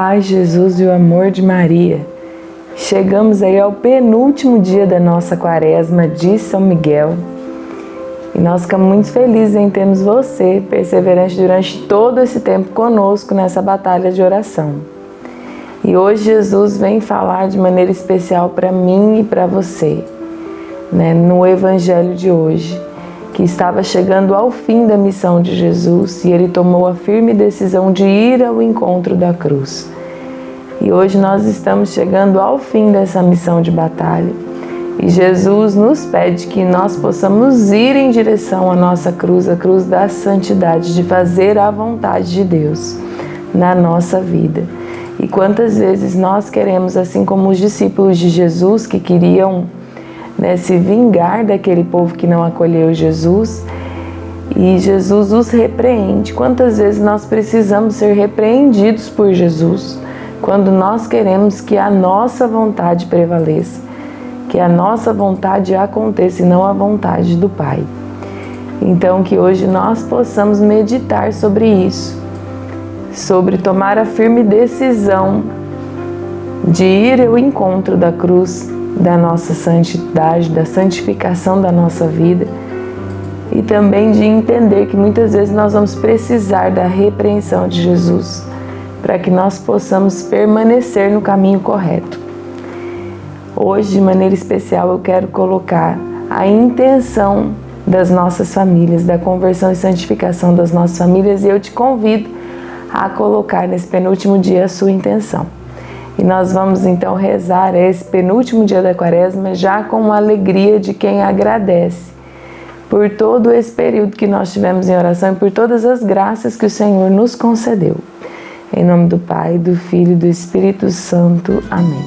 paz Jesus e o amor de Maria. Chegamos aí ao penúltimo dia da nossa quaresma de São Miguel. E nós ficamos muito felizes em termos você, perseverante durante todo esse tempo conosco nessa batalha de oração. E hoje Jesus vem falar de maneira especial para mim e para você, né, no Evangelho de hoje que estava chegando ao fim da missão de Jesus e ele tomou a firme decisão de ir ao encontro da cruz. E hoje nós estamos chegando ao fim dessa missão de batalha. E Jesus nos pede que nós possamos ir em direção à nossa cruz, a cruz da santidade, de fazer a vontade de Deus na nossa vida. E quantas vezes nós queremos, assim como os discípulos de Jesus que queriam né, se vingar daquele povo que não acolheu Jesus. E Jesus os repreende. Quantas vezes nós precisamos ser repreendidos por Jesus quando nós queremos que a nossa vontade prevaleça, que a nossa vontade aconteça e não a vontade do Pai. Então, que hoje nós possamos meditar sobre isso, sobre tomar a firme decisão de ir ao encontro da cruz da nossa santidade, da santificação da nossa vida e também de entender que muitas vezes nós vamos precisar da repreensão de Jesus para que nós possamos permanecer no caminho correto. Hoje, de maneira especial, eu quero colocar a intenção das nossas famílias, da conversão e santificação das nossas famílias, e eu te convido a colocar nesse penúltimo dia a sua intenção. E nós vamos então rezar esse penúltimo dia da quaresma já com a alegria de quem agradece por todo esse período que nós tivemos em oração e por todas as graças que o Senhor nos concedeu. Em nome do Pai, do Filho e do Espírito Santo. Amém.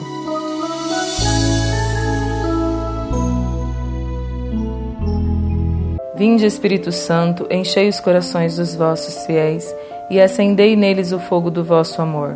Vinde, Espírito Santo, enchei os corações dos vossos fiéis e acendei neles o fogo do vosso amor.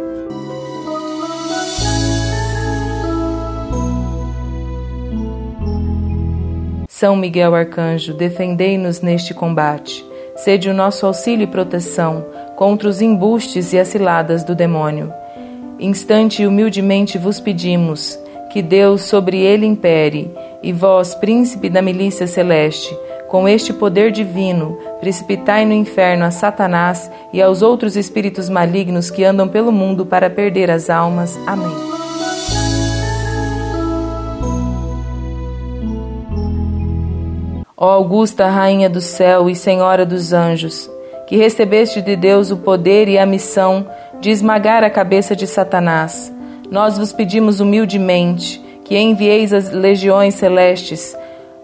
São Miguel Arcanjo, defendei-nos neste combate. Sede o nosso auxílio e proteção contra os embustes e as ciladas do demônio. Instante e humildemente vos pedimos que Deus sobre ele impere, e vós, príncipe da milícia celeste, com este poder divino, precipitai no inferno a Satanás e aos outros espíritos malignos que andam pelo mundo para perder as almas. Amém. Ó Augusta Rainha do céu e Senhora dos anjos, que recebeste de Deus o poder e a missão de esmagar a cabeça de Satanás, nós vos pedimos humildemente que envieis as legiões celestes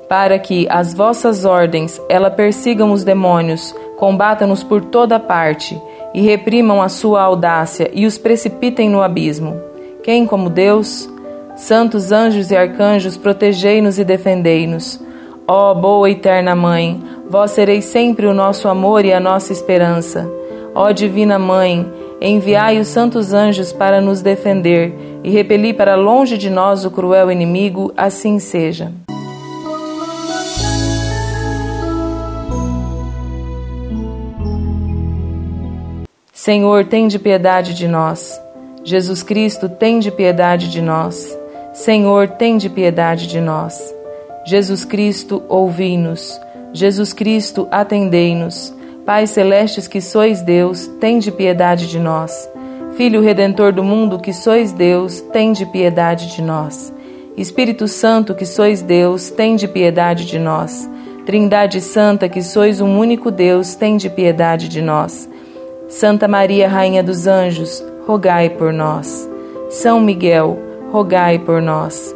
para que as vossas ordens ela persigam os demônios, combatam-nos por toda parte e reprimam a sua audácia e os precipitem no abismo. Quem como Deus? Santos anjos e arcanjos, protegei-nos e defendei-nos. Ó oh, boa eterna Mãe, vós sereis sempre o nosso amor e a nossa esperança. Ó oh, Divina Mãe, enviai os santos anjos para nos defender e repelir para longe de nós o cruel inimigo, assim seja. Senhor, tem de piedade de nós. Jesus Cristo, tem de piedade de nós. Senhor, tem de piedade de nós. Jesus Cristo, ouvi-nos. Jesus Cristo, atendei-nos. Pai celestes que sois Deus, tende piedade de nós. Filho redentor do mundo que sois Deus, tende piedade de nós. Espírito Santo que sois Deus, tende piedade de nós. Trindade Santa que sois um único Deus, tende piedade de nós. Santa Maria, Rainha dos Anjos, rogai por nós. São Miguel, rogai por nós.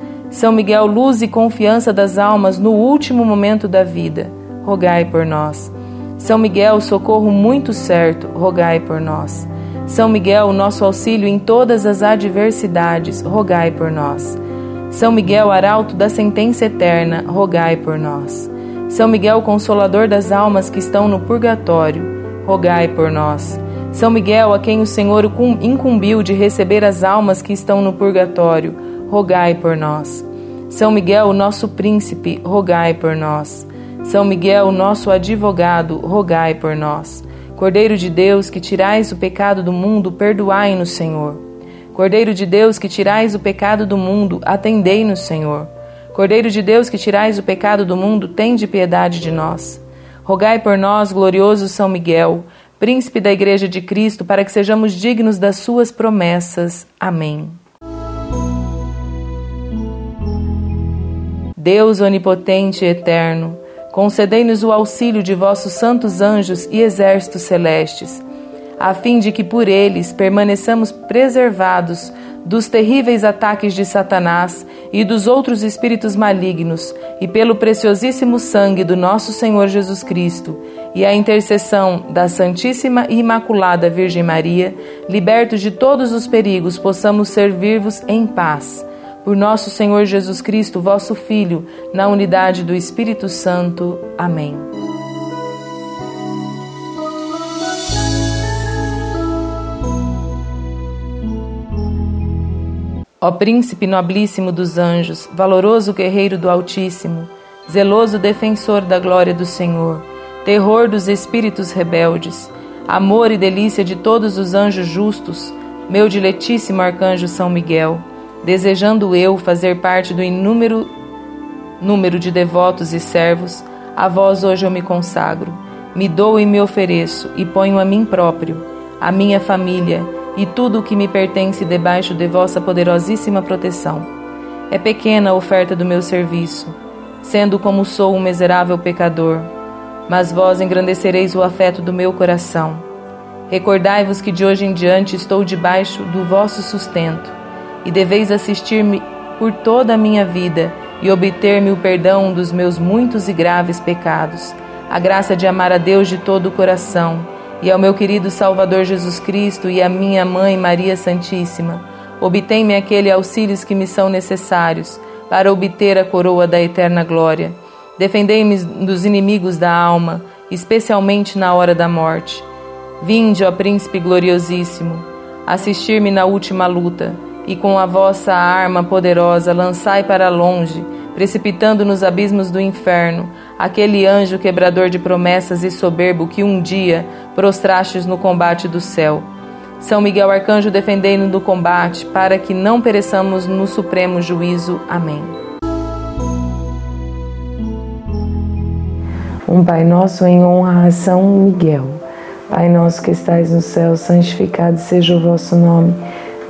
São Miguel, luz e confiança das almas no último momento da vida, rogai por nós. São Miguel, socorro muito certo, rogai por nós. São Miguel, nosso auxílio em todas as adversidades, rogai por nós. São Miguel, arauto da sentença eterna, rogai por nós. São Miguel, consolador das almas que estão no purgatório, rogai por nós. São Miguel, a quem o Senhor incumbiu de receber as almas que estão no purgatório, rogai por nós. São Miguel, nosso príncipe, rogai por nós. São Miguel, nosso advogado, rogai por nós. Cordeiro de Deus, que tirais o pecado do mundo, perdoai-nos, Senhor. Cordeiro de Deus, que tirais o pecado do mundo, atendei-nos, Senhor. Cordeiro de Deus, que tirais o pecado do mundo, tende piedade de nós. Rogai por nós, glorioso São Miguel, príncipe da Igreja de Cristo, para que sejamos dignos das suas promessas. Amém. Deus onipotente e eterno, concedei-nos o auxílio de vossos santos anjos e exércitos celestes, a fim de que por eles permaneçamos preservados dos terríveis ataques de Satanás e dos outros espíritos malignos, e pelo preciosíssimo sangue do nosso Senhor Jesus Cristo e a intercessão da Santíssima e Imaculada Virgem Maria, libertos de todos os perigos, possamos servir-vos em paz por nosso Senhor Jesus Cristo, vosso Filho, na unidade do Espírito Santo. Amém. Ó Príncipe nobilíssimo dos anjos, valoroso guerreiro do Altíssimo, zeloso defensor da glória do Senhor, terror dos espíritos rebeldes, amor e delícia de todos os anjos justos, meu diletíssimo arcanjo São Miguel, Desejando eu fazer parte do inúmero número de devotos e servos, a vós hoje eu me consagro. Me dou e me ofereço, e ponho a mim próprio, a minha família e tudo o que me pertence debaixo de vossa poderosíssima proteção. É pequena a oferta do meu serviço, sendo como sou um miserável pecador, mas vós engrandecereis o afeto do meu coração. Recordai-vos que de hoje em diante estou debaixo do vosso sustento e deveis assistir-me por toda a minha vida e obter-me o perdão dos meus muitos e graves pecados, a graça de amar a Deus de todo o coração e ao meu querido Salvador Jesus Cristo e à minha mãe Maria Santíssima. Obtém-me aquele auxílios que me são necessários para obter a coroa da eterna glória. Defendei-me dos inimigos da alma, especialmente na hora da morte. Vinde, ó Príncipe gloriosíssimo, assistir-me na última luta e com a vossa arma poderosa lançai para longe, precipitando nos abismos do inferno, aquele anjo quebrador de promessas e soberbo que um dia prostrastes no combate do céu. São Miguel Arcanjo, defendei-nos do combate, para que não pereçamos no supremo juízo. Amém. Um Pai Nosso em honra a São Miguel. Pai nosso que estais no céu, santificado seja o vosso nome.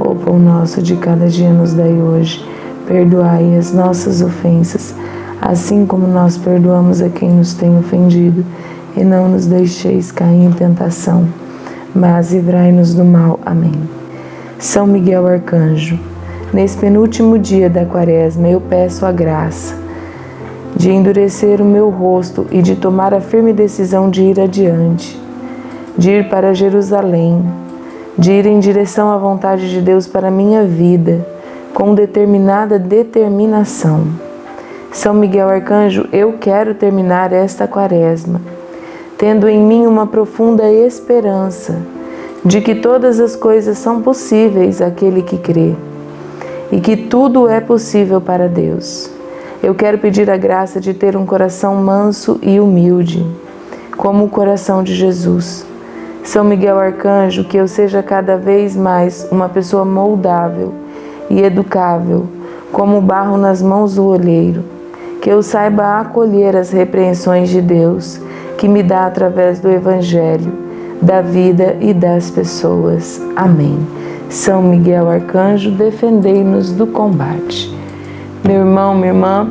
O pão nosso de cada dia nos dai hoje. Perdoai as nossas ofensas, assim como nós perdoamos a quem nos tem ofendido. E não nos deixeis cair em tentação, mas livrai-nos do mal. Amém. São Miguel Arcanjo, nesse penúltimo dia da quaresma, eu peço a graça de endurecer o meu rosto e de tomar a firme decisão de ir adiante, de ir para Jerusalém de ir em direção à vontade de Deus para a minha vida, com determinada determinação. São Miguel Arcanjo, eu quero terminar esta quaresma, tendo em mim uma profunda esperança de que todas as coisas são possíveis àquele que crê e que tudo é possível para Deus. Eu quero pedir a graça de ter um coração manso e humilde, como o coração de Jesus são Miguel Arcanjo, que eu seja cada vez mais uma pessoa moldável e educável, como o barro nas mãos do olheiro, que eu saiba acolher as repreensões de Deus que me dá através do Evangelho, da vida e das pessoas. Amém. São Miguel Arcanjo, defendei-nos do combate. Meu irmão, minha irmã,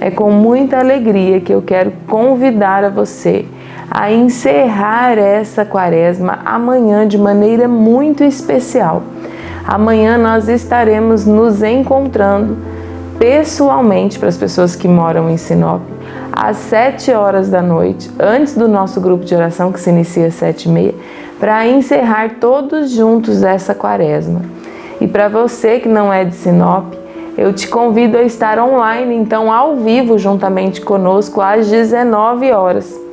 é com muita alegria que eu quero convidar a você a encerrar essa quaresma amanhã de maneira muito especial. Amanhã nós estaremos nos encontrando pessoalmente para as pessoas que moram em Sinop às 7 horas da noite, antes do nosso grupo de oração que se inicia às 7 e meia, para encerrar todos juntos essa quaresma. E para você que não é de Sinop, eu te convido a estar online, então ao vivo, juntamente conosco, às 19 horas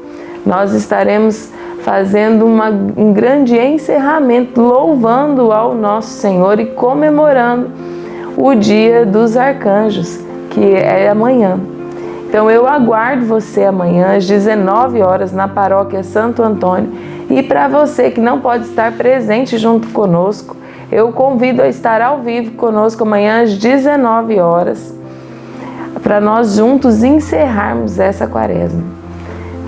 nós estaremos fazendo uma, um grande encerramento, louvando ao nosso Senhor e comemorando o dia dos arcanjos, que é amanhã. Então eu aguardo você amanhã às 19 horas na paróquia Santo Antônio. E para você que não pode estar presente junto conosco, eu convido a estar ao vivo conosco amanhã às 19 horas, para nós juntos encerrarmos essa quaresma.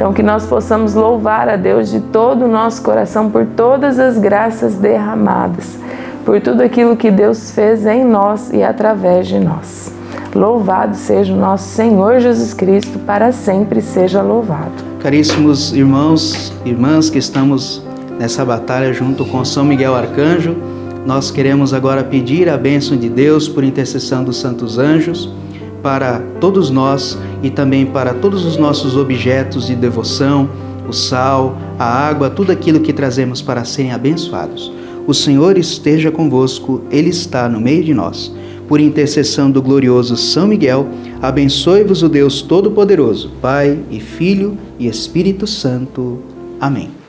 Então, que nós possamos louvar a Deus de todo o nosso coração por todas as graças derramadas, por tudo aquilo que Deus fez em nós e através de nós. Louvado seja o nosso Senhor Jesus Cristo, para sempre seja louvado. Caríssimos irmãos e irmãs que estamos nessa batalha junto com São Miguel Arcanjo, nós queremos agora pedir a bênção de Deus por intercessão dos santos anjos para todos nós e também para todos os nossos objetos de devoção, o sal, a água, tudo aquilo que trazemos para serem abençoados. O Senhor esteja convosco, Ele está no meio de nós. Por intercessão do glorioso São Miguel, abençoe-vos o Deus Todo-Poderoso, Pai e Filho e Espírito Santo. Amém.